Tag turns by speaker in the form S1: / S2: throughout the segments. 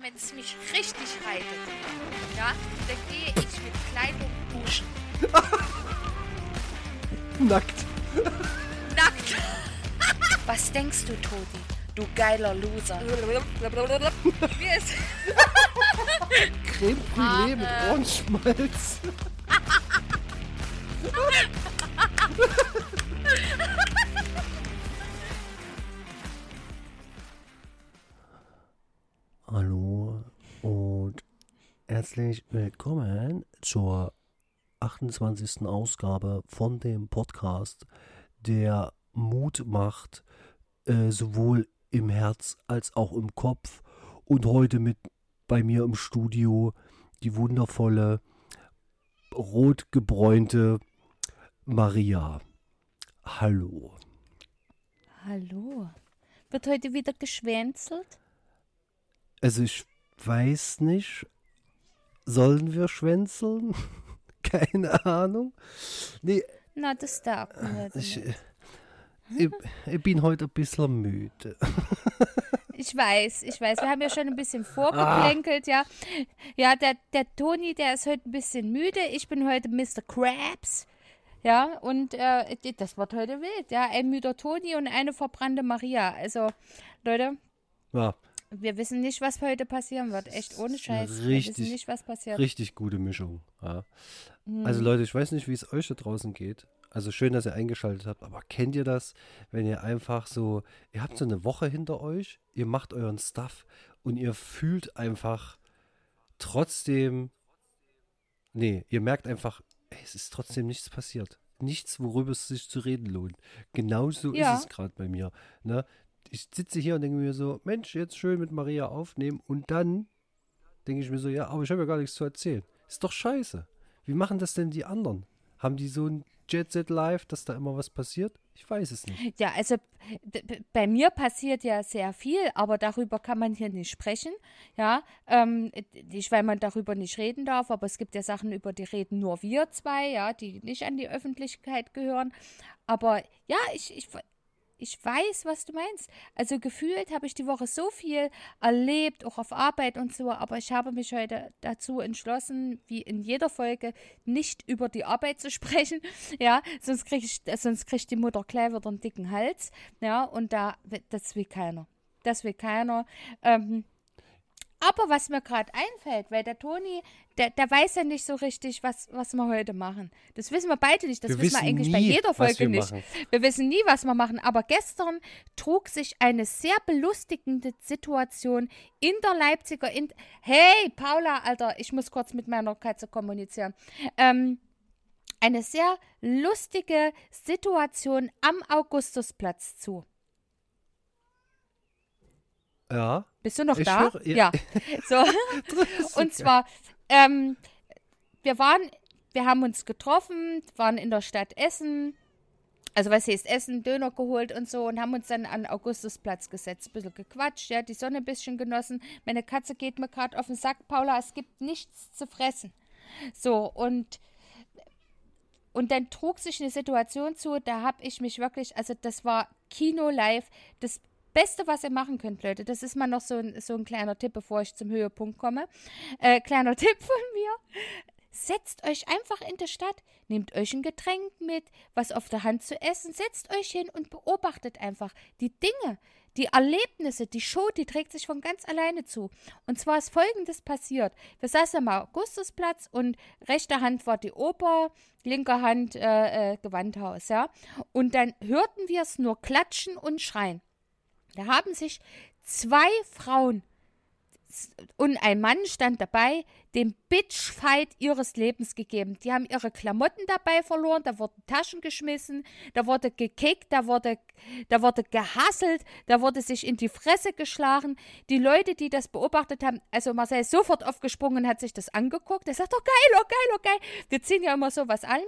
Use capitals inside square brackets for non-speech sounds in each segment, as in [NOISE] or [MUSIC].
S1: wenn es mich richtig reitet, ja, dann gehe ich mit Kleidung duschen. [LAUGHS]
S2: Nackt.
S1: Nackt. [LAUGHS] Was denkst du, Todi? Du geiler Loser. [LAUGHS] Wie ist
S2: Creme Brûlée mit Ohrenschmalz. Herzlich willkommen zur 28. Ausgabe von dem Podcast, der Mut macht, äh, sowohl im Herz als auch im Kopf. Und heute mit bei mir im Studio die wundervolle, rotgebräunte Maria. Hallo.
S1: Hallo. Wird heute wieder geschwänzelt?
S2: Also ich weiß nicht, sollen wir schwänzeln? [LAUGHS] Keine Ahnung. Nee,
S1: Na, das darf man heute
S2: ich,
S1: nicht.
S2: ich, ich bin heute ein bisschen müde. [LAUGHS]
S1: Ich weiß, ich weiß. Wir haben ja schon ein bisschen vorgeplänkelt, ja. Ja, der, der Toni, der ist heute ein bisschen müde. Ich bin heute Mr. Krabs. Ja, und äh, das wird heute wild. Ja, ein müder Toni und eine verbrannte Maria. Also, Leute,
S2: Ja,
S1: wir wissen nicht, was heute passieren wird. Echt ohne Scheiß. wir
S2: richtig-
S1: wissen nicht, was passiert.
S2: richtig gute Mischung. Ja.
S1: Hm.
S2: Also Leute, ich weiß nicht, wie es euch da draußen geht. Also schön, dass ihr eingeschaltet habt, aber kennt ihr das, wenn ihr einfach so, ihr habt so eine Woche hinter euch, ihr macht euren Stuff und ihr fühlt einfach trotzdem, nee, ihr merkt einfach, es ist trotzdem nichts passiert. Nichts, worüber es sich zu reden lohnt. Genauso
S1: Ja.
S2: ist es gerade bei mir. Ne? Ich sitze hier und denke mir so, Mensch, jetzt schön mit Maria aufnehmen und dann denke ich mir so, ja, aber ich habe ja gar nichts zu erzählen. Ist doch scheiße. Wie machen das denn die anderen? Haben die so ein Jet Set Live, dass da immer was passiert? Ich weiß es nicht.
S1: Ja, also bei mir passiert ja sehr viel, aber darüber kann man hier nicht sprechen. Ja, ähm, nicht, weil man darüber nicht reden darf, aber es gibt ja Sachen, über die reden nur wir zwei, ja, die nicht an die Öffentlichkeit gehören. Aber ja, ich, ich, ich weiß, was du meinst. Also gefühlt habe ich die Woche so viel erlebt, auch auf Arbeit und so, aber ich habe mich heute dazu entschlossen, wie in jeder Folge, nicht über die Arbeit zu [LAUGHS] sprechen. Ja, sonst kriege ich, die Mutter gleich wieder einen dicken Hals. Ja, und da, das will keiner. Das will keiner. Ähm, aber was mir gerade einfällt, weil der Toni, der, der weiß ja nicht so richtig, was, was wir heute machen. Das wissen wir beide nicht. Das
S2: Wir
S1: wissen wir eigentlich bei
S2: nie,
S1: jeder
S2: was
S1: Folge
S2: wir
S1: nicht.
S2: machen.
S1: Wir wissen nie, was wir machen. Aber gestern trug sich eine sehr belustigende Situation in der Leipziger. In hey, Paula, Alter, ich muss kurz mit meiner Katze kommunizieren. Ähm, eine sehr lustige Situation am Augustusplatz zu.
S2: Ja.
S1: Bist du noch
S2: Ich
S1: da?
S2: höre- ja.
S1: ja. [LAUGHS] [LAUGHS] So. Und zwar, ähm, wir waren, wir haben uns getroffen, waren in der Stadt Essen. Also was heißt Essen, Döner geholt und so und haben uns dann an Augustusplatz gesetzt, ein bisschen gequatscht, ja, die Sonne ein bisschen genossen. Meine Katze geht mir gerade auf den Sack, Paula, es gibt nichts zu fressen. So, und und dann trug sich eine Situation zu, da habe ich mich wirklich, also das war Kino live, das Beste, was ihr machen könnt, Leute. Das ist mal noch so ein, so ein kleiner Tipp, bevor ich zum Höhepunkt komme. Äh, kleiner [LAUGHS] Tipp von mir. Setzt euch einfach in die Stadt, nehmt euch ein Getränk mit, was auf der Hand zu essen, setzt euch hin und beobachtet einfach die Dinge, die Erlebnisse, die Show, die trägt sich von ganz alleine zu. Und zwar ist folgendes passiert. Wir saßen am Augustusplatz und rechte Hand war die Oper, linke Hand äh, äh, Gewandhaus, ja. Und dann hörten wir es nur klatschen und schreien. Da haben sich zwei Frauen und ein Mann stand dabei, den Bitchfight ihres Lebens gegeben. Die haben ihre Klamotten dabei verloren, da wurden Taschen geschmissen, da wurde gekickt, da wurde, da wurde gehasselt, da wurde sich in die Fresse geschlagen. Die Leute, die das beobachtet haben, also Marcel ist sofort aufgesprungen und hat sich das angeguckt. Er sagt, oh geil, oh geil, oh geil. Wir ziehen ja immer sowas an,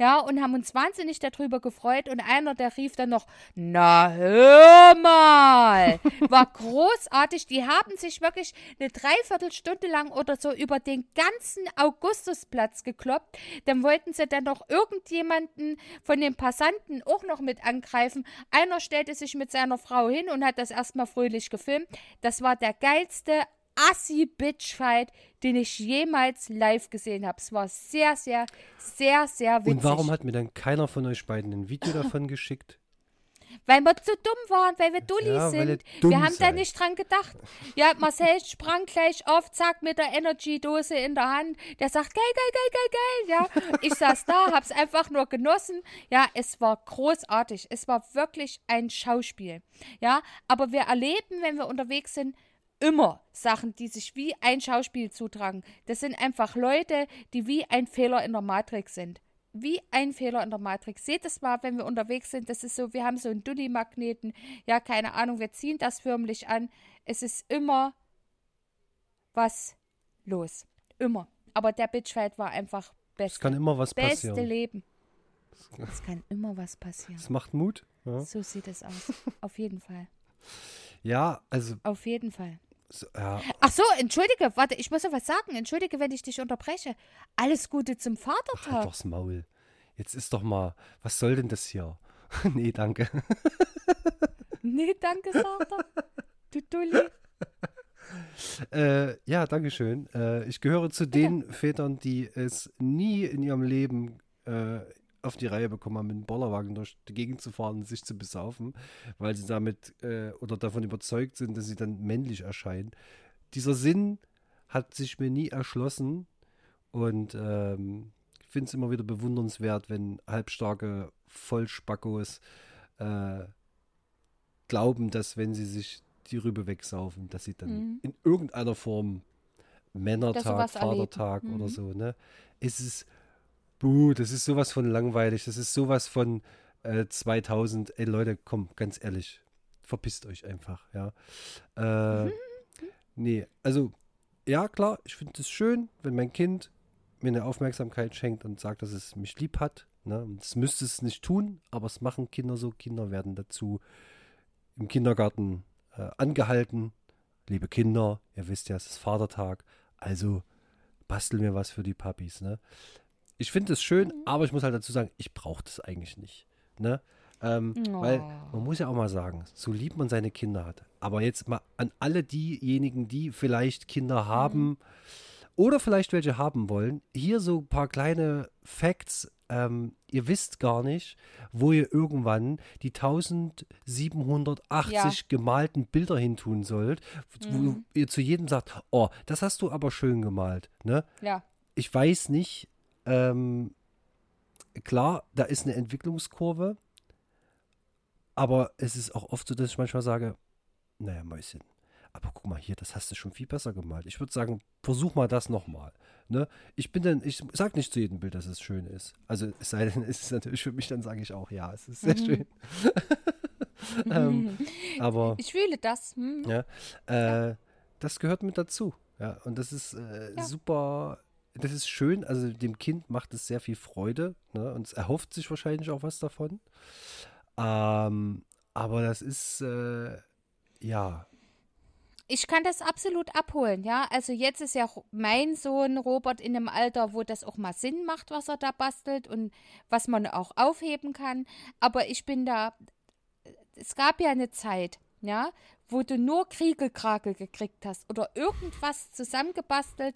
S1: ja, und haben uns wahnsinnig darüber gefreut. Und einer, der rief dann noch, na hör mal, war [LAUGHS] großartig. Die haben sich wirklich eine Dreiviertelstunde lang oder so über den ganzen Augustusplatz gekloppt. Dann wollten sie dann noch irgendjemanden von den Passanten auch noch mit angreifen. Einer stellte sich mit seiner Frau hin und hat das erstmal fröhlich gefilmt. Das war der geilste Assi-Bitch-Fight, den ich jemals live gesehen habe. Es war sehr, sehr, sehr, sehr witzig.
S2: Und warum hat mir dann keiner von euch beiden ein Video davon geschickt?
S1: Weil wir zu dumm waren, weil wir Dullis
S2: Ja,
S1: sind. wir haben da
S2: seid.
S1: nicht dran gedacht. Ja, Marcel sprang gleich auf, zack, mit der Energy-Dose in der Hand. Der sagt, geil, geil, geil, geil, geil. Ja, ich saß da, hab's einfach nur genossen. Ja, es war großartig. Es war wirklich ein Schauspiel. Ja, aber wir erleben, wenn wir unterwegs sind, immer Sachen, die sich wie ein Schauspiel zutragen. Das sind einfach Leute, die wie ein Fehler in der Matrix sind. Wie ein Fehler in der Matrix. Seht es mal, wenn wir unterwegs sind, das ist so, wir haben so einen Dulli-Magneten, ja, keine Ahnung, wir ziehen das förmlich an. Es ist immer was los. Immer. Aber der Bitchfight war einfach
S2: Es
S1: beste,
S2: kann immer was
S1: beste
S2: passieren.
S1: Leben. Es kann immer was passieren.
S2: Es macht Mut. Ja,
S1: So sieht es aus. Auf jeden Fall.
S2: ja also,
S1: Auf jeden Fall.
S2: So, ja,
S1: Ach so, entschuldige, warte, ich muss noch was sagen. Entschuldige, wenn ich dich unterbreche. Alles Gute zum
S2: halt
S1: Vatertag.
S2: doch's Maul. Jetzt ist doch mal, was soll denn das hier? [LAUGHS] nee, danke. [LAUGHS]
S1: Nee, danke, sagt er. Du Dulli. [LAUGHS]
S2: Äh, ja, danke schön. Äh, ich gehöre zu den Vätern, die es nie in ihrem Leben äh, auf die Reihe bekommen haben, mit einem Bollerwagen durch die Gegend zu fahren und sich zu besaufen, weil sie damit äh, oder davon überzeugt sind, dass sie dann männlich erscheinen. Dieser Sinn hat sich mir nie erschlossen und ähm, ich finde es immer wieder bewundernswert, wenn halbstarke Vollspackos äh, glauben, dass wenn sie sich die Rübe wegsaufen, dass sie dann
S1: Mhm.
S2: in irgendeiner Form Männertag. Vatertag oder
S1: Mhm.
S2: so, ne? Es ist, buh, das ist sowas von langweilig, das ist sowas von äh, 2000, ey Leute, komm, ganz ehrlich, verpisst euch einfach, ja. Äh. [LAUGHS] Nee, also, ja, klar, ich finde es schön, wenn mein Kind mir eine Aufmerksamkeit schenkt und sagt, dass es mich lieb hat. Ne? Das müsste es nicht tun, aber es machen Kinder so. Kinder werden dazu im Kindergarten äh, angehalten. Liebe Kinder, ihr wisst ja, es ist Vatertag, also basteln wir was für die Papis. Ne? Ich finde es schön, aber ich muss halt dazu sagen, ich brauche das eigentlich nicht. Ne? Ähm, Weil man muss ja auch mal sagen, so lieb man seine Kinder hat. Aber jetzt mal an alle diejenigen, die vielleicht Kinder haben oder vielleicht welche haben wollen, hier so ein paar kleine Facts. Ähm, ihr wisst gar nicht, wo ihr irgendwann die 1780
S1: Ja.
S2: gemalten Bilder hintun sollt, wo ihr zu jedem sagt, oh, das hast du aber schön gemalt. Ne?
S1: Ja.
S2: ich weiß nicht, ähm, klar, da ist eine Entwicklungskurve, aber es ist auch oft so, dass ich manchmal sage, naja, Mäuschen, aber guck mal hier, das hast du schon viel besser gemalt. Ich würde sagen, versuch mal das nochmal. Ne? Ich bin dann, ich sag nicht zu jedem Bild, dass es schön ist. Also es sei denn, [LAUGHS] es ist natürlich für mich, dann sage ich auch, ja, es ist sehr schön. [LAUGHS] ähm, [LAUGHS] aber
S1: Ich fühle das. Hm.
S2: ja, äh, das gehört mit dazu. Ja, und das ist äh,
S1: Ja.
S2: super, das ist schön. Also dem Kind macht es sehr viel Freude ne? und es erhofft sich wahrscheinlich auch was davon. Ähm, aber das ist, äh, ja,
S1: Ich kann das absolut abholen, ja. Also jetzt ist ja mein Sohn Robert in einem Alter, wo das auch mal Sinn macht, was er da bastelt und was man auch aufheben kann. Aber ich bin da, es gab ja eine Zeit, ja, wo du nur Kriegelkrakel gekriegt hast oder irgendwas zusammengebastelt.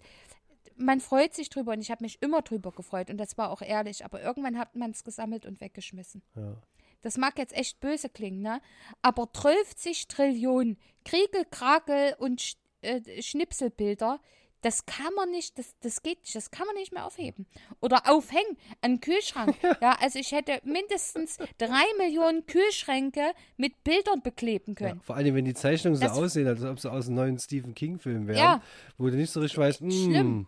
S1: Man freut sich drüber und ich habe mich immer drüber gefreut und das war auch ehrlich. Aber irgendwann hat man es gesammelt und weggeschmissen.
S2: ja.
S1: Das mag jetzt echt böse klingen, ne? Aber 12 Trillionen Kriegel, Krakel und Sch äh, Schnipselbilder, das kann man nicht, das, das geht nicht, das kann man nicht mehr aufheben. Oder aufhängen an den Kühlschrank. [LAUGHS] ja, also ich hätte mindestens drei Millionen Kühlschränke mit Bildern bekleben
S2: ja.
S1: können.
S2: Vor allem, wenn die Zeichnungen so
S1: Das-
S2: aussehen, als ob sie aus einem neuen Stephen King-Film wären,
S1: Ja.
S2: wo du nicht so richtig weißt,
S1: Schlimm.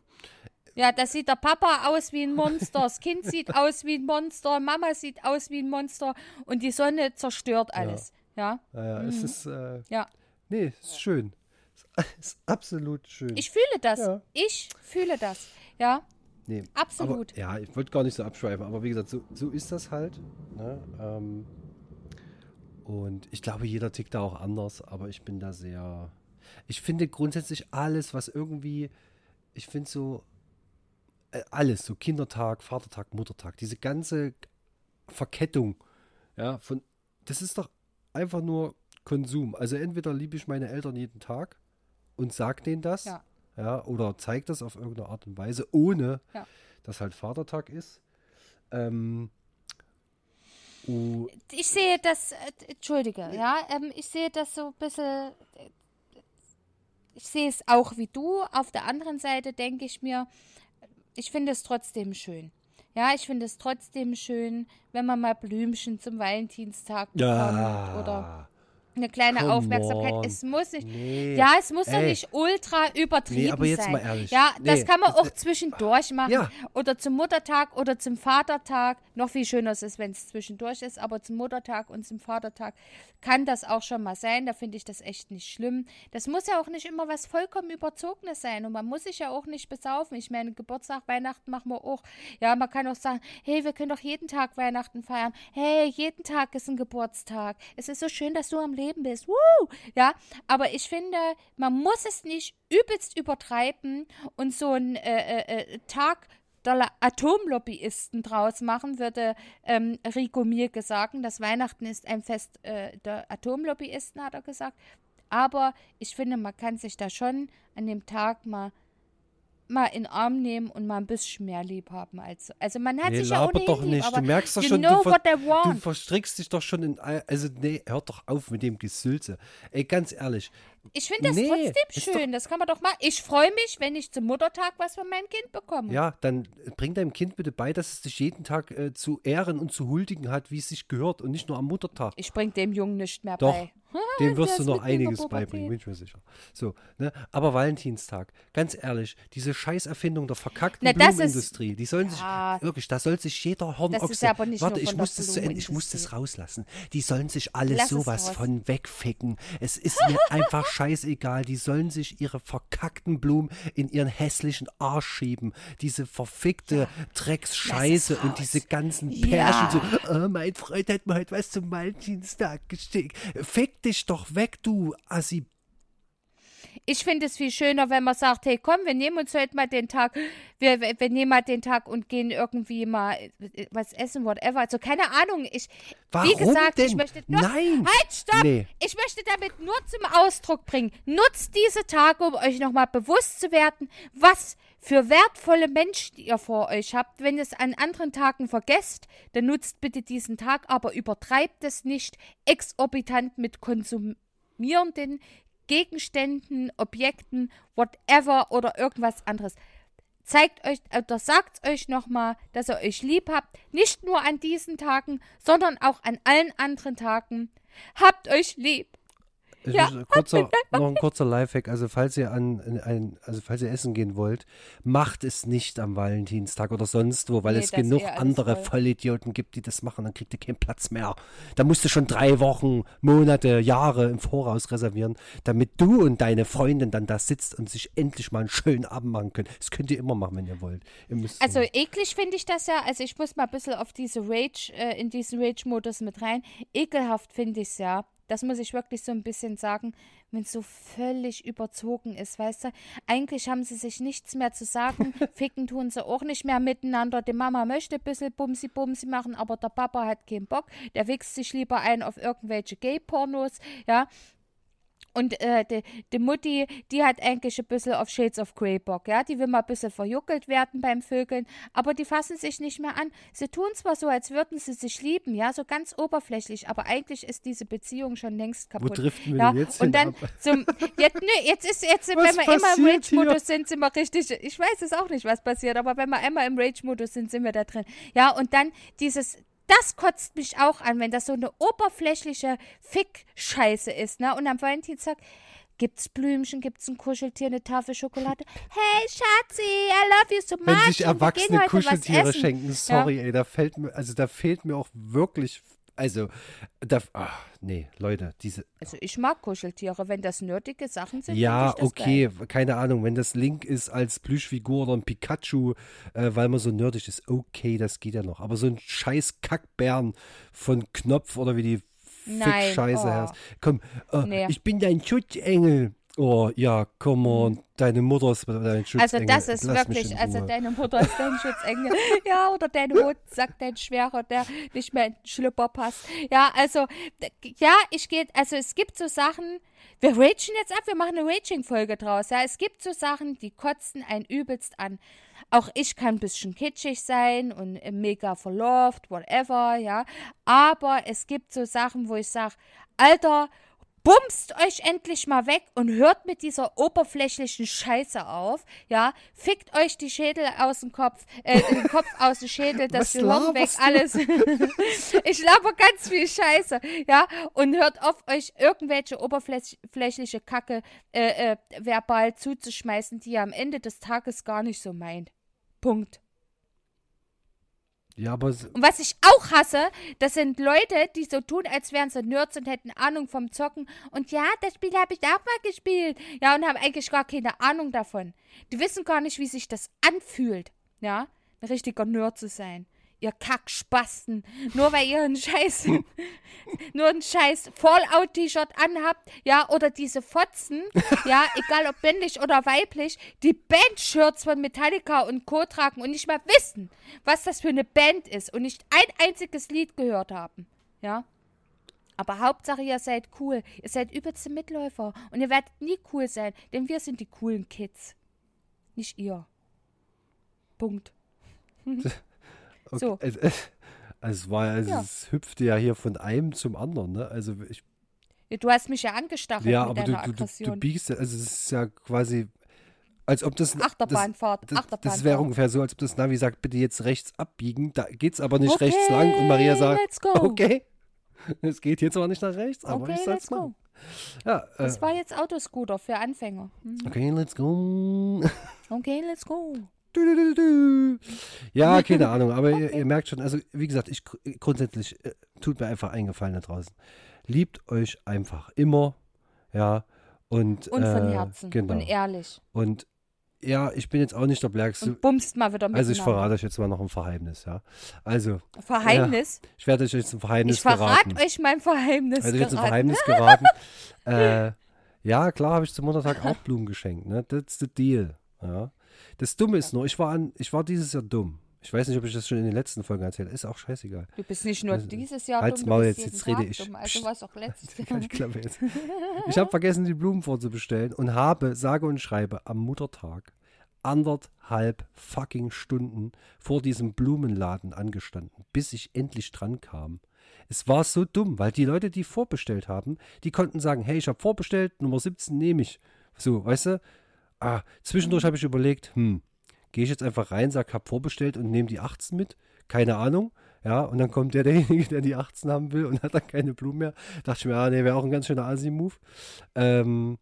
S1: Ja, da sieht der Papa aus wie ein Monster, das Kind sieht aus wie ein Monster, Mama sieht aus wie ein Monster und die Sonne zerstört alles. Ja,
S2: naja, es ist, äh,
S1: ja.
S2: nee, es ist schön. Es ist absolut schön.
S1: Ich fühle das.
S2: Ja.
S1: Ich fühle das. Ja,
S2: Nee,
S1: absolut.
S2: Aber, ja, ich wollte gar nicht so abschweifen, aber wie gesagt, so, so ist das halt. Ne? Ähm, und ich glaube, jeder tickt da auch anders, aber ich bin da sehr. Ich finde grundsätzlich alles, was irgendwie. Ich finde so. Äh, alles, so Kindertag, Vatertag, Muttertag, diese ganze Verkettung, ja, von. Das ist doch einfach nur Konsum. Also entweder liebe ich meine Eltern jeden Tag und sagt denen das.
S1: Ja.
S2: Ja, oder zeigt das auf irgendeine Art und Weise, ohne
S1: Ja.
S2: dass halt Vatertag ist. Ähm, uh,
S1: Ich sehe das, äh, entschuldige, ja, ähm, ich sehe das so ein bisschen, äh, ich sehe es auch wie du. Auf der anderen Seite denke ich mir, ich finde es trotzdem schön. Ja, ich finde es trotzdem schön, wenn man mal Blümchen zum Valentinstag bekommt oder eine kleine
S2: come
S1: Aufmerksamkeit.
S2: on.
S1: Es muss nicht.
S2: Nee.
S1: Ja, es muss doch nicht ultra übertrieben
S2: Nee, aber jetzt
S1: sein.
S2: mal ehrlich.
S1: Ja, das
S2: Nee,
S1: kann man
S2: das-
S1: auch zwischendurch machen.
S2: Ja.
S1: Oder zum Muttertag oder zum Vatertag. Noch viel schöner ist es, wenn es zwischendurch ist, aber zum Muttertag und zum Vatertag kann das auch schon mal sein. Da finde ich das echt nicht schlimm. Das muss ja auch nicht immer was vollkommen Überzogenes sein. Und man muss sich ja auch nicht besaufen. Ich meine, Geburtstag, Weihnachten machen wir auch. Ja, man kann auch sagen, hey, wir können doch jeden Tag Weihnachten feiern. Hey, jeden Tag ist ein Geburtstag. Es ist so schön, dass du am Leben bist. Woo! Ja, aber ich finde, man muss es nicht übelst übertreiben und so einen äh, äh, äh, Tag der Atomlobbyisten draus machen, würde ähm, Rico Mirke sagen. Das Weihnachten ist ein Fest äh, der Atomlobbyisten, hat er gesagt. Aber ich finde, man kann sich da schon an dem Tag mal mal in den Arm nehmen und mal ein bisschen mehr lieb haben als also man hat
S2: nee,
S1: sich ja ohnehin
S2: doch
S1: lieb,
S2: nicht.
S1: aber
S2: Du merkst doch schon, du, ver du verstrickst dich doch schon in. Also, nee, hört doch auf mit dem Gesülze. Ey, ganz ehrlich.
S1: Ich finde das
S2: Nee,
S1: trotzdem schön. Das kann man doch machen. Ich freue mich, wenn ich zum Muttertag was von meinem Kind bekomme.
S2: Ja, dann bring deinem Kind bitte bei, dass es dich jeden Tag äh, zu ehren und zu huldigen hat, wie es sich gehört und nicht nur am Muttertag.
S1: Ich bring dem Jungen nicht mehr
S2: Doch,
S1: bei.
S2: dem [LAUGHS] wirst du noch einiges beibringen, bin ich mir sicher. So, ne? Aber Valentinstag, ganz ehrlich, diese Scheißerfindung der verkackten
S1: Na, das ist-
S2: Blumenindustrie, die sollen
S1: Ja.
S2: sich, wirklich, da soll sich jeder Hornochse, warte, ich muss das zu Ende, ich muss das
S1: Blumenindustrie.
S2: rauslassen. Die sollen sich alle
S1: Lass
S2: sowas von wegficken. Es ist mir [LAUGHS] einfach scheißegal, die sollen sich ihre verkackten Blumen in ihren hässlichen Arsch schieben. Diese verfickte Drecksscheiße und diese ganzen
S1: Ja.
S2: Pärchen so, oh, mein Freund hat mir heute was zum Valentinstag geschickt. Fick dich doch weg, du Assi.
S1: Ich finde es viel schöner, wenn man sagt, hey, komm, wir nehmen uns heute mal den Tag, wir, wir, nehmen mal den Tag und gehen irgendwie mal äh, was essen, whatever. Also keine Ahnung. Ich,
S2: Warum
S1: wie gesagt, ich
S2: denn?
S1: möchte nur,
S2: Nein.
S1: halt, stopp!
S2: Nee.
S1: Ich möchte damit nur zum Ausdruck bringen. Nutzt diese Tage, um euch nochmal bewusst zu werden, was für wertvolle Menschen ihr vor euch habt. Wenn ihr es an anderen Tagen vergesst, dann nutzt bitte diesen Tag, aber übertreibt es nicht exorbitant mit konsumierenden Gegenständen, Objekten, whatever oder irgendwas anderes. Zeigt euch oder sagt euch nochmal, dass ihr euch lieb habt. Nicht nur an diesen Tagen, sondern auch an allen anderen Tagen. Habt euch lieb.
S2: Ich
S1: Ja,
S2: muss- kurzer, [LAUGHS] noch ein kurzer Lifehack. Also falls ihr an, ein, also falls ihr essen gehen wollt, macht es nicht am Valentinstag oder sonst wo, weil
S1: Nee,
S2: es genug andere
S1: voll.
S2: Vollidioten gibt, die das machen. Dann kriegt ihr keinen Platz mehr. Da musst du schon drei Wochen, Monate, Jahre im Voraus reservieren, damit du und deine Freundin dann da sitzt und sich endlich mal einen schönen Abend machen können. Das könnt ihr immer machen, wenn ihr wollt. Ihr
S1: Also
S2: nicht.
S1: eklig finde ich das ja. Also ich muss mal ein bisschen auf diese Rage, äh, in diesen Rage-Modus mit rein. Ekelhaft finde ich es ja. Das muss ich wirklich so ein bisschen sagen, wenn es so völlig überzogen ist, weißt du? Eigentlich haben sie sich nichts mehr zu sagen. [LAUGHS] Ficken tun sie auch nicht mehr miteinander. Die Mama möchte ein bisschen Bumsi-Bumsi machen, aber der Papa hat keinen Bock. Der wächst sich lieber ein auf irgendwelche Gay-Pornos, ja. Und äh, die, die Mutti, die hat eigentlich ein bisschen auf Shades of Grey Bock, ja. Die will mal ein bisschen verjuckelt werden beim Vögeln, aber die fassen sich nicht mehr an. Sie tun zwar so, als würden sie sich lieben, ja, so ganz oberflächlich, aber eigentlich ist diese Beziehung schon längst kaputt.
S2: driften wir
S1: ja?
S2: jetzt
S1: Und dann
S2: ab? [LAUGHS]
S1: zum, jetzt, nö, jetzt ist, jetzt,
S2: Was
S1: wenn wir immer im? Rage-Modus sind, sind wir richtig, ich weiß es auch nicht, was passiert, aber wenn wir einmal im Rage-Modus sind, sind wir da drin. Ja, und dann dieses, das kotzt mich auch an, wenn das so eine oberflächliche Fick-Scheiße ist, ne? Und am Valentinstag gibt's Blümchen, gibt's ein Kuscheltier, eine Tafel Schokolade. Hey, Schatzi, I love you so much.
S2: wenn sich Erwachsene Kuscheltiere schenken, sorry, ey, da fällt mir, also da fehlt mir auch wirklich, also, da, ach, nee, Leute, diese,
S1: Also ich mag Kuscheltiere, wenn das nötige Sachen sind.
S2: ja, okay,
S1: Geil.
S2: keine Ahnung, wenn das Link ist als Plüschfigur oder ein Pikachu, äh, weil man so nerdig ist, okay, das geht ja noch, aber so ein scheiß Kackbären von Knopf oder wie die
S1: Nein,
S2: Fick-Scheiße
S1: oh.
S2: heißt, komm, äh,
S1: Nee.
S2: ich bin dein Schutzengel. Oh, ja, come on, deine Mutter ist dein Schutzengel.
S1: Also das ist
S2: Lass
S1: wirklich, also deine Mutter ist dein Schutzengel. ja, oder dein Hund sagt dein Schwerer, der nicht mehr in den Schlüpper passt. Ja, also, ja, ich gehe, also es gibt so Sachen, wir ragen jetzt ab, wir machen eine Raging-Folge draus. Ja, es gibt so Sachen, die kotzen einen übelst an. Auch ich kann ein bisschen kitschig sein und mega verloved, whatever, ja. Aber es gibt so Sachen, wo ich sage, Alter, bumst euch endlich mal weg und hört mit dieser oberflächlichen Scheiße auf, ja, fickt euch die Schädel aus dem Kopf, äh, den Kopf [LAUGHS] aus dem Schädel, das Gehirn weg, alles. [LAUGHS] ich laber ganz viel Scheiße, ja, und hört auf, euch irgendwelche oberflächliche Kacke äh, äh, verbal zuzuschmeißen, die ihr am Ende des Tages gar nicht so meint. Punkt.
S2: Ja, aber.
S1: Und was ich auch hasse, das sind Leute, die so tun, als wären sie Nerds und hätten Ahnung vom Zocken. Und ja, das Spiel habe ich auch mal gespielt. Ja, und haben eigentlich gar keine Ahnung davon. Die wissen gar nicht, wie sich das anfühlt. Ja, ein richtiger Nerd zu sein ihr Kackspasten. Nur weil ihr einen scheiß, [LAUGHS] nur ein scheiß Fallout-T-Shirt anhabt, ja, oder diese Fotzen, [LAUGHS] ja, egal ob männlich oder weiblich, die Band-Shirts von Metallica und Co. tragen und nicht mal wissen, was das für eine Band ist und nicht ein einziges Lied gehört haben, ja. Aber Hauptsache, ihr seid cool. Ihr seid übelste Mitläufer. Und ihr werdet nie cool sein, denn wir sind die coolen Kids. Nicht ihr. Punkt. [LAUGHS]
S2: Okay. So. Es, [LAUGHS] es, war, also ja. es hüpfte ja hier von einem zum anderen, ne? Also ich.
S1: Ja, du hast mich ja angestachelt
S2: ja, mit aber deiner du, du, du, du biegst, also es ist ja quasi, als ob das.
S1: Achterbahnfahrt,
S2: das, Achterbahnfahrt. Das wäre ungefähr so, als ob das Navi sagt, bitte jetzt rechts abbiegen. Da geht es aber nicht okay, rechts lang und Maria sagt, okay, [LAUGHS] es geht jetzt aber nicht nach rechts, aber okay, ich sag's mal.
S1: Ja, äh, das war jetzt Autoscooter für Anfänger.
S2: Mhm. Okay, let's go. [LAUGHS]
S1: Okay, let's go.
S2: Ja, [LAUGHS] keine Ahnung, aber okay. ihr, ihr, merkt schon, also wie gesagt, ich grundsätzlich äh, tut mir einfach eingefallen da draußen. Liebt euch einfach immer, ja. Und,
S1: und von äh, Herzen genau. und ehrlich.
S2: Und ja, ich bin jetzt auch nicht der Blärgste.
S1: Und bumst mal wieder mit.
S2: Also ich verrate euch jetzt mal noch ein Verheimnis, ja. Also.
S1: Verheimnis?
S2: Ja, ich werde euch jetzt ein Verheimnis
S1: ich verrate Ich euch mein Verheimnis
S2: Ich werde euch jetzt ein Verheimnis [LAUGHS] geraten. äh, ja, klar habe ich zum Muttertag auch Blumen geschenkt, ne? That's the deal, ja. Das Dumme ist nur, ich war, an, ich war dieses Jahr dumm. Ich weiß nicht, ob ich das schon in den letzten Folgen erzählt habe. Ist auch scheißegal.
S1: Du bist nicht nur also, dieses Jahr
S2: Halt's
S1: dumm,
S2: Maul, jetzt, jetzt rede ich.
S1: Dumm. Also warst auch letztes [LAUGHS]
S2: Jahr. ich jetzt. [LAUGHS] Ich habe vergessen, die Blumen vorzubestellen und habe, sage und schreibe, am Muttertag anderthalb fucking Stunden vor diesem Blumenladen angestanden, bis ich endlich dran kam. Es war so dumm, weil die Leute, die vorbestellt haben, die konnten sagen, hey, ich habe vorbestellt, Nummer 17 nehme ich. So, weißt du? Ah, zwischendurch habe ich überlegt, hm, gehe ich jetzt einfach rein, sag, hab vorbestellt und nehme die 18 mit? Keine Ahnung. Ja, und dann kommt der, [LAUGHS] derjenige, der die 18 haben will und hat dann keine Blumen mehr. Dachte ich mir, ah, nee, wäre auch ein ganz schöner Asi-Move. Ähm,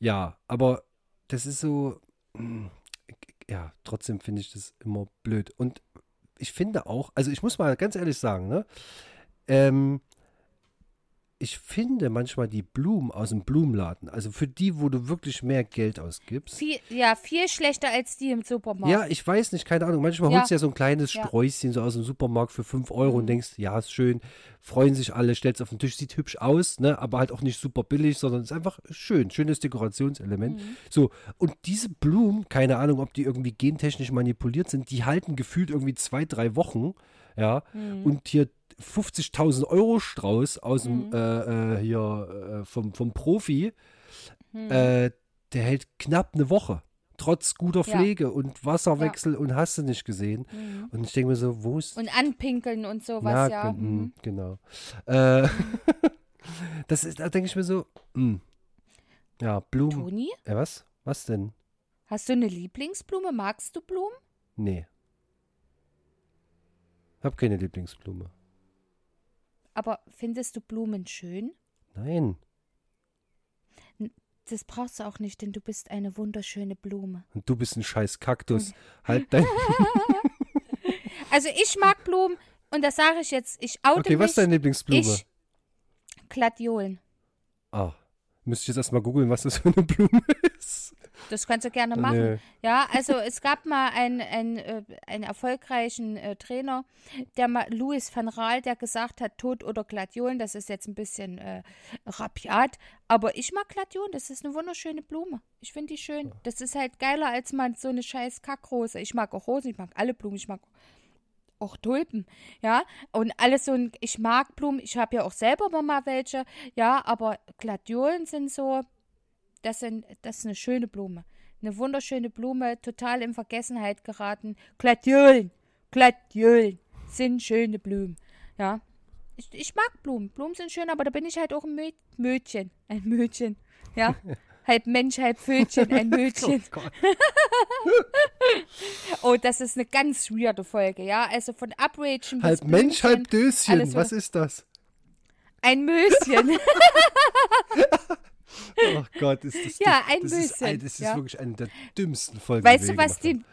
S2: ja, aber das ist so, hm, ja, trotzdem finde ich das immer blöd. Und ich finde auch, also ich muss mal ganz ehrlich sagen, ne, ähm, ich finde manchmal die Blumen aus dem Blumenladen, also für die, wo du wirklich mehr Geld ausgibst.
S1: Viel, ja, viel schlechter als die im Supermarkt.
S2: Ja, ich weiß nicht, keine Ahnung. Manchmal ja. holst du ja so ein kleines ja. Sträußchen so aus dem Supermarkt für 5 Euro mhm. und denkst, ja, ist schön, freuen sich alle, stellst auf den Tisch, sieht hübsch aus, ne, aber halt auch nicht super billig, sondern ist einfach schön, schönes Dekorationselement. Mhm. So, und diese Blumen, keine Ahnung, ob die irgendwie gentechnisch manipuliert sind, die halten gefühlt irgendwie zwei, drei Wochen. Ja, mhm. und hier 50.000 Euro Strauß aus dem mhm. äh, äh, hier äh, vom, vom Profi, mhm. der hält knapp eine Woche. Trotz guter Pflege ja. und Wasserwechsel ja. und hast du nicht gesehen. Mhm. Und ich denke mir so, wo ist.
S1: Und anpinkeln und sowas, ja. ja.
S2: Mhm. Genau. Äh, [LAUGHS] das ist, da denke ich mir so, mh. ja, Blumen.
S1: Toni?
S2: Ja, was? Was denn?
S1: Hast du eine Lieblingsblume? Magst du Blumen?
S2: Nee. Ich habe keine Lieblingsblume.
S1: Aber findest du Blumen schön?
S2: Nein.
S1: Das brauchst du auch nicht, denn du bist eine wunderschöne Blume.
S2: Und du bist ein scheiß Kaktus. [LAUGHS] halt dein. [LAUGHS]
S1: also ich mag Blumen und das sage ich jetzt. Ich oute
S2: Okay,
S1: mich.
S2: was ist deine Lieblingsblume?
S1: Ich, Gladiolen.
S2: Ah, müsste ich jetzt erstmal googeln, was das für eine Blume ist.
S1: Das kannst du gerne machen. Nee. Ja, also es gab mal einen, einen, äh, einen erfolgreichen äh, Trainer, der mal, Louis van Raal, der gesagt hat, Tod oder Gladiolen, das ist jetzt ein bisschen äh, rabiat, aber ich mag Gladiolen, das ist eine wunderschöne Blume. Ich finde die schön. Das ist halt geiler als mal so eine scheiß Kackrose. Ich mag auch Rosen, ich mag alle Blumen, ich mag auch Tulpen, ja, und alles so ein, ich mag Blumen, ich habe ja auch selber mal welche, ja, aber Gladiolen sind so, das sind, das ist eine schöne Blume, eine wunderschöne Blume, total in Vergessenheit geraten. Gladiolen, Gladiolen sind schöne Blumen, ja. Ich, ich mag Blumen, Blumen sind schön, aber da bin ich halt auch ein Mö Mädchen, ein Mädchen, ja. [LAUGHS] halb Mensch, halb Vögel, ein [LAUGHS] oh, [LAUGHS] oh, das ist eine ganz weirde Folge, ja. Also von Upragen
S2: Halb Mensch, halb Döschen. Was ist das?
S1: Ein Möschen.
S2: Oh Gott, ist das
S1: Ja, ein
S2: das
S1: Möschen.
S2: Ist ein, das ist
S1: ja.
S2: wirklich eine der dümmsten Folgen.
S1: Weißt du, was die.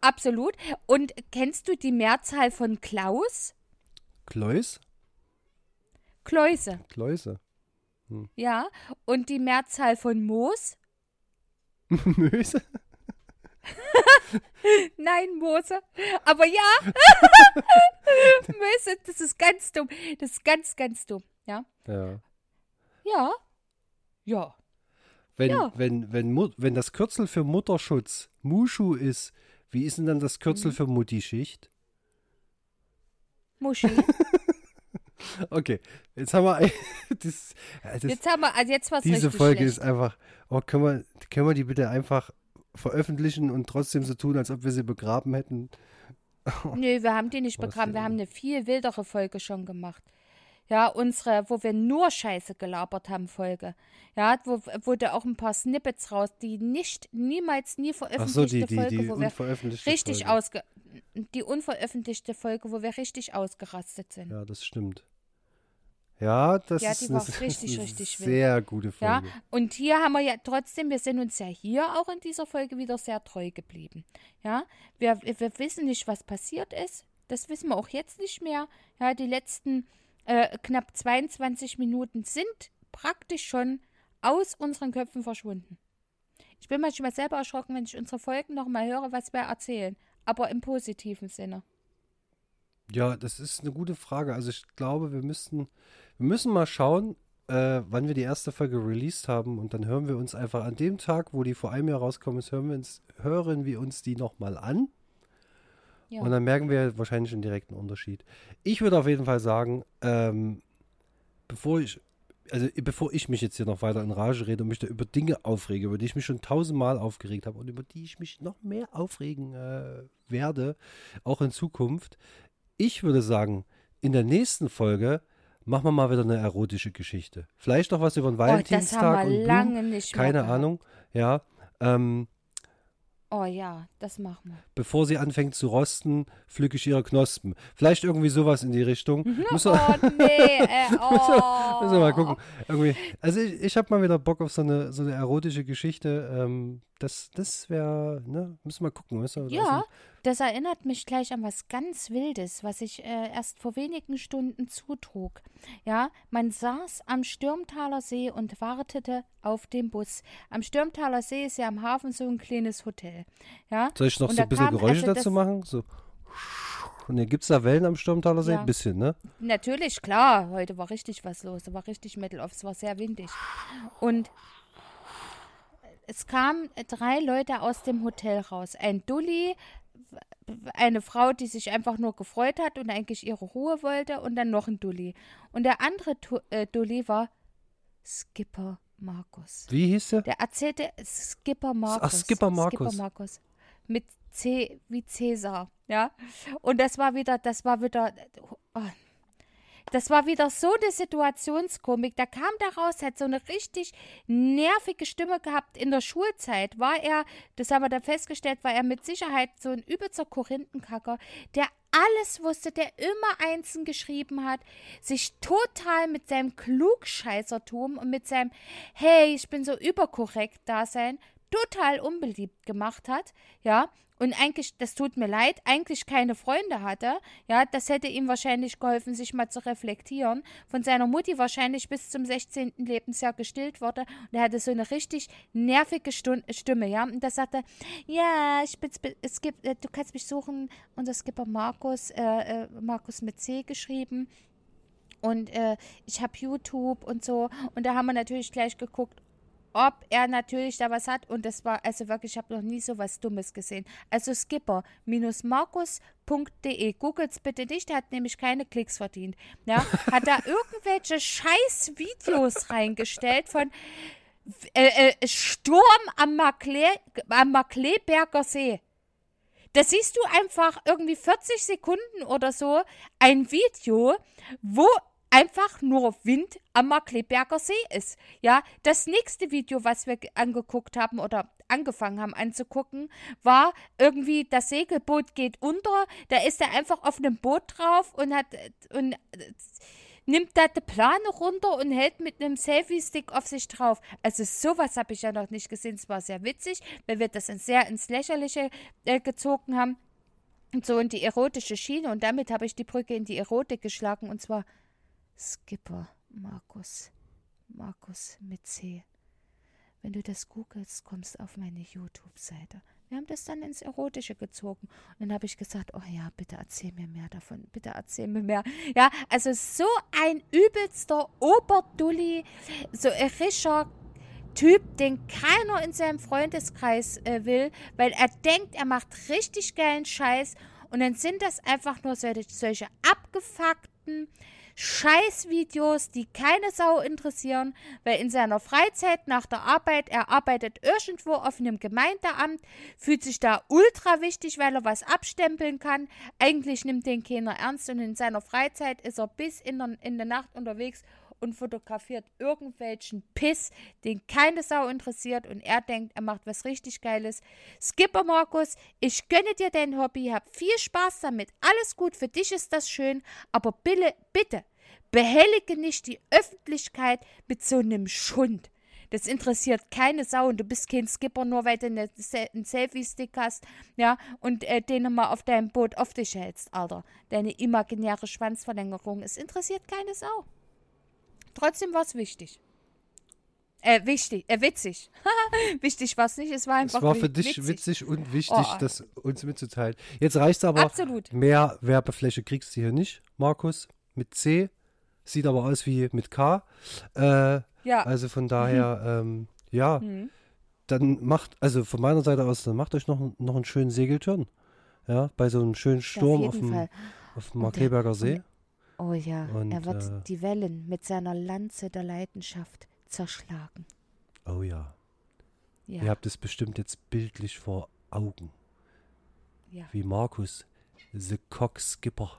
S1: Absolut. Und kennst du die Mehrzahl von Klaus?
S2: Kleus?
S1: Kläuse.
S2: Kläuse.
S1: Ja. Und die Mehrzahl von Moos? [LAUGHS]
S2: Möse? [LAUGHS]
S1: Nein, Moose. Aber ja. [LAUGHS] Möse, das ist ganz dumm. Das ist ganz, ganz dumm. Ja.
S2: Ja.
S1: Ja. Ja.
S2: Wenn,
S1: Ja.
S2: wenn, wenn, wenn das Kürzel für Mutterschutz Muschu ist, wie ist denn dann das
S1: Mhm.
S2: Kürzel für Muttischicht?
S1: Muschi. [LAUGHS]
S2: Okay, jetzt haben wir [LAUGHS] das, das,
S1: Jetzt haben wir, also jetzt was
S2: diese Folge
S1: schlecht.
S2: ist einfach. Oh, können wir, können wir die bitte einfach veröffentlichen und trotzdem so tun, als ob wir sie begraben hätten?
S1: Nö, wir haben die nicht
S2: Was
S1: begraben. Wir haben eine viel wildere Folge schon gemacht. Ja, unsere, wo wir nur Scheiße gelabert haben, Folge. Ja, wo, wo da auch ein paar Snippets raus, die nicht, niemals, nie
S2: Ach
S1: veröffentlichte
S2: so, die, die,
S1: Folge,
S2: die
S1: wo wir richtig
S2: Folge.
S1: ausge... Die unveröffentlichte Folge, wo wir richtig ausgerastet sind.
S2: Ja, das stimmt. Ja, das
S1: Ja,
S2: ist
S1: die
S2: eine, [LAUGHS]
S1: richtig,
S2: eine
S1: richtig wild.
S2: sehr gute
S1: Ja,
S2: Folge.
S1: und hier haben wir ja trotzdem, wir sind uns ja hier auch in dieser Folge wieder sehr treu geblieben. Ja, wir, wir wissen nicht, was passiert ist. Das wissen wir auch jetzt nicht mehr. Ja, die letzten äh, knapp 22 Minuten sind praktisch schon aus unseren Köpfen verschwunden. Ich bin manchmal selber erschrocken, wenn ich unsere Folgen nochmal höre, was wir erzählen. Aber im positiven Sinne.
S2: Ja, das ist eine gute Frage. Also ich glaube, wir müssten, wir müssen mal schauen, äh, wann wir die erste Folge released haben und dann hören wir uns einfach an dem Tag, wo die vor einem Jahr rauskommen ist, hören wir uns, hören wir uns die nochmal an
S1: Ja.
S2: und dann merken wir wahrscheinlich einen direkten Unterschied. Ich würde auf jeden Fall sagen, ähm, bevor ich, also bevor ich mich jetzt hier noch weiter in Rage rede und mich da über Dinge aufrege, über die ich mich schon tausendmal aufgeregt habe und über die ich mich noch mehr aufregen äh, werde, auch in Zukunft, ich würde sagen, in der nächsten Folge machen wir mal wieder eine erotische Geschichte. Vielleicht noch was über den
S1: oh, das
S2: Valentinstag
S1: haben
S2: und
S1: wir
S2: Blumen.
S1: lange nicht mehr
S2: Keine
S1: gehabt.
S2: Ahnung. Ja. Ähm,
S1: Oh ja, das machen wir.
S2: bevor sie anfängt zu rosten, pflücke ich ihre Knospen. Vielleicht irgendwie sowas in die Richtung. Wir,
S1: Oh nee, äh, [LAUGHS] oh.
S2: müssen wir mal gucken. Irgendwie, also ich, ich habe mal wieder Bock auf so eine, so eine erotische Geschichte. Ähm, das das wäre, ne, müssen wir mal gucken. Weißt du?
S1: Ja, das erinnert mich gleich an was ganz Wildes, was ich äh, erst vor wenigen Stunden zutrug. Ja, man saß am Stürmtaler See und wartete auf den Bus. Am Stürmtaler See ist ja am Hafen so ein kleines Hotel. Ja,
S2: Soll ich noch
S1: und
S2: so ein bisschen
S1: kam-
S2: Geräusche
S1: also
S2: dazu machen? So. Und gibt es da Wellen am Sturmtaler See?
S1: Ja.
S2: Ein bisschen, ne?
S1: Natürlich, klar, heute war richtig was los. Da war richtig Metal off, es war sehr windig. Und es kamen drei Leute aus dem Hotel raus. Ein Dulli, eine Frau, die sich einfach nur gefreut hat und eigentlich ihre Ruhe wollte, und dann noch ein Dulli. Und der andere Tu- äh, Dulli war Skipper Markus.
S2: Wie hieß der?
S1: Der erzählte Skipper Markus.
S2: Skipper Markus.
S1: Skipper Markus. Mit C wie Cäsar, ja. Und das war wieder, das war wieder, oh, das war wieder so eine Situationskomik. Da kam der raus, hat so eine richtig nervige Stimme gehabt. In der Schulzeit war er, das haben wir dann festgestellt, war er mit Sicherheit so ein übelster Korinthenkacker, der alles wusste, der immer Einsen geschrieben hat, sich total mit seinem Klugscheißertum und mit seinem Hey, ich bin so überkorrekt Dasein total unbeliebt gemacht hat, ja, und eigentlich, das tut mir leid, eigentlich keine Freunde hatte, ja, das hätte ihm wahrscheinlich geholfen, sich mal zu reflektieren, von seiner Mutti wahrscheinlich bis zum 16. Lebensjahr gestillt wurde. Und er hatte so eine richtig nervige Stimme, ja, und da sagte, ja, ich bin, es gibt, äh, du kannst mich suchen. Und das gibt Markus, äh, äh, Markus mit C geschrieben. Und äh, ich habe YouTube und so. Und da haben wir natürlich gleich geguckt, ob er natürlich da was hat. Und das war, also wirklich, ich habe noch nie so was Dummes gesehen. Also skipper-markus.de. Googles bitte nicht, der hat nämlich keine Klicks verdient. Ja, hat da [LAUGHS] irgendwelche scheiß Videos reingestellt von äh, äh, Sturm am, Markle am Markleberger See. Da siehst du einfach irgendwie 40 Sekunden oder so ein Video, wo einfach nur Wind am Markleberger See ist. Ja, das nächste Video, was wir angeguckt haben oder angefangen haben anzugucken, war irgendwie das Segelboot geht unter. Da ist er einfach auf einem Boot drauf und hat und nimmt da die Plane runter und hält mit einem Selfie-Stick auf sich drauf. Also sowas habe ich ja noch nicht gesehen. Es war sehr witzig, weil wir das sehr ins Lächerliche äh, gezogen haben. Und so in die erotische Schiene. Und damit habe ich die Brücke in die Erotik geschlagen. Und zwar Skipper Markus. Markus mit C. Wenn du das googelst, kommst auf meine YouTube-Seite. Wir haben das dann ins Erotische gezogen. Und dann habe ich gesagt, oh ja, bitte erzähl mir mehr davon. Bitte erzähl mir mehr. Ja, also so ein übelster Oberdulli, so ein Typ, den keiner in seinem Freundeskreis äh, will, weil er denkt, er macht richtig geilen Scheiß. Und dann sind das einfach nur solche, solche abgefuckten, Scheißvideos, die keine Sau interessieren, weil in seiner Freizeit nach der Arbeit, er arbeitet irgendwo auf einem Gemeindeamt, fühlt sich da ultra wichtig, weil er was abstempeln kann. Eigentlich nimmt den keiner ernst und in seiner Freizeit ist er bis in der, in der Nacht unterwegs und fotografiert irgendwelchen Piss, den keine Sau interessiert und er denkt, er macht was richtig Geiles. Skipper Markus, ich gönne dir dein Hobby, hab viel Spaß damit, alles gut, für dich ist das schön, aber bitte, bitte, behellige nicht die Öffentlichkeit mit so einem Schund. Das interessiert keine Sau und du bist kein Skipper, nur weil du eine, einen Selfie-Stick hast, ja, und äh, den mal auf deinem Boot auf dich hältst, Alter. Deine imaginäre Schwanzverlängerung. Es interessiert keine Sau. Trotzdem war es wichtig. Äh, wichtig, äh, witzig. [LAUGHS] wichtig war es nicht, es war einfach
S2: Es war für dich witzig, witzig und wichtig, oh. das uns mitzuteilen. Jetzt reicht aber. Absolut. Mehr Werbefläche kriegst du hier nicht, Markus, mit C. Sieht aber aus wie mit K. Äh, ja. Also von daher, mhm. ähm, ja. Mhm. Dann macht, also von meiner Seite aus, dann macht euch noch, noch einen schönen Segeltörn. Ja, bei so einem schönen Sturm auf, auf, dem, auf dem Markleberger See.
S1: Oh ja, und, er wird äh, die Wellen mit seiner Lanze der Leidenschaft zerschlagen.
S2: Oh ja. ja. Ihr habt es bestimmt jetzt bildlich vor Augen. Ja. Wie Markus, the Cockskipper,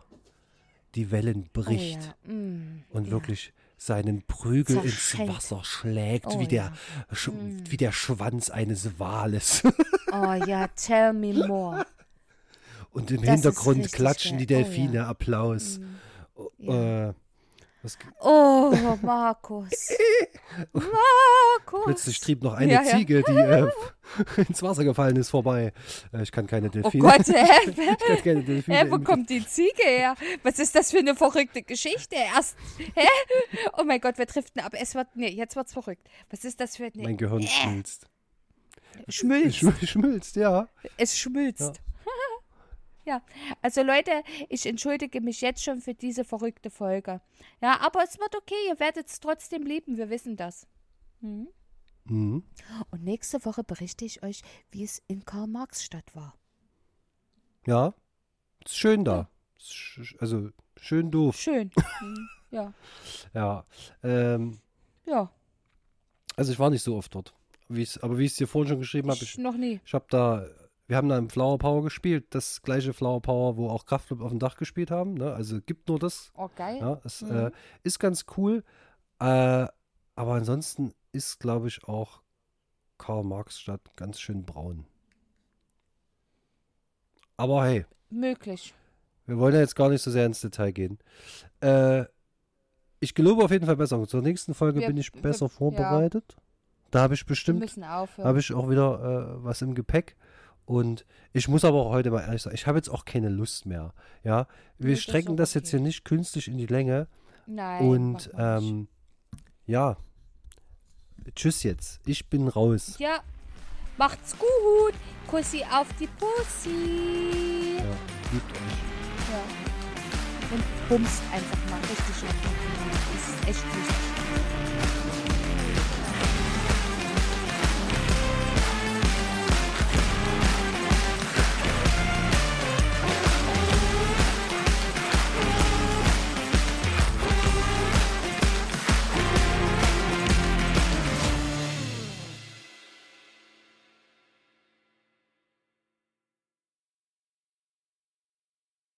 S2: die Wellen bricht oh ja. mm, und ja. wirklich seinen Prügel ins Wasser schlägt, oh, wie, der, mm. wie der Schwanz eines Wales. [LAUGHS]
S1: oh ja, tell me more.
S2: Und im das Hintergrund klatschen die Delfine oh, Applaus. Mm. Ja. Äh,
S1: oh, Markus. [LAUGHS] Markus.
S2: Plötzlich trieb noch eine ja, Ziege, die äh, [LAUGHS] ins Wasser gefallen ist, vorbei. Äh, ich kann keine oh Delfine.
S1: Oh Gott, [LAUGHS] hä? ich kann keine Delfine. Hä, wo kommt die Ziege her? Was ist das für eine verrückte Geschichte? Erst, hä? Oh mein Gott, wir driften ab. Es wird, nee, jetzt wird's verrückt. Was ist das für eine...
S2: Mein Gehirn schmilzt.
S1: Schmilzt.
S2: Schmilzt, ja.
S1: Es schmilzt. Ja. Ja, also Leute, ich entschuldige mich jetzt schon für diese verrückte Folge. Ja, aber es wird okay, ihr werdet es trotzdem lieben, wir wissen das. Mhm. Mhm. Und nächste Woche berichte ich euch, wie es in Karl-Marx-Stadt war.
S2: Ja, ist schön da. Ja. Also schön doof.
S1: Schön. [LAUGHS] Mhm. Ja.
S2: Ja. Ähm,
S1: ja.
S2: Also ich war nicht so oft dort. Wie's, aber wie ich es dir vorhin schon geschrieben habe, ich,
S1: noch nie.
S2: Ich habe da wir haben da im Flower Power gespielt, das gleiche Flower Power, wo auch Kraftclub auf dem Dach gespielt haben. Ne? Also gibt nur das.
S1: Oh, geil.
S2: Ja, es mhm. äh, ist ganz cool. Äh, aber ansonsten ist, glaube ich, auch Karl Marx Stadt ganz schön braun. Aber hey.
S1: Möglich.
S2: Wir wollen ja jetzt gar nicht so sehr ins Detail gehen. Äh, ich gelobe auf jeden Fall besser. Zur nächsten Folge wir, bin ich besser wir, vorbereitet. Ja. Da habe ich bestimmt, habe ich auch wieder äh, was im Gepäck. Und ich muss aber auch heute mal ehrlich sagen, ich habe jetzt auch keine Lust mehr. Ja, wir das strecken das okay. jetzt hier nicht künstlich in die Länge.
S1: Nein.
S2: Und ähm, ja, tschüss jetzt. Ich bin raus.
S1: Ja, macht's gut. Kussi auf die Pussy.
S2: Ja, liebt euch.
S1: Ja. Und bumst einfach mal richtig die Das ist echt wichtig.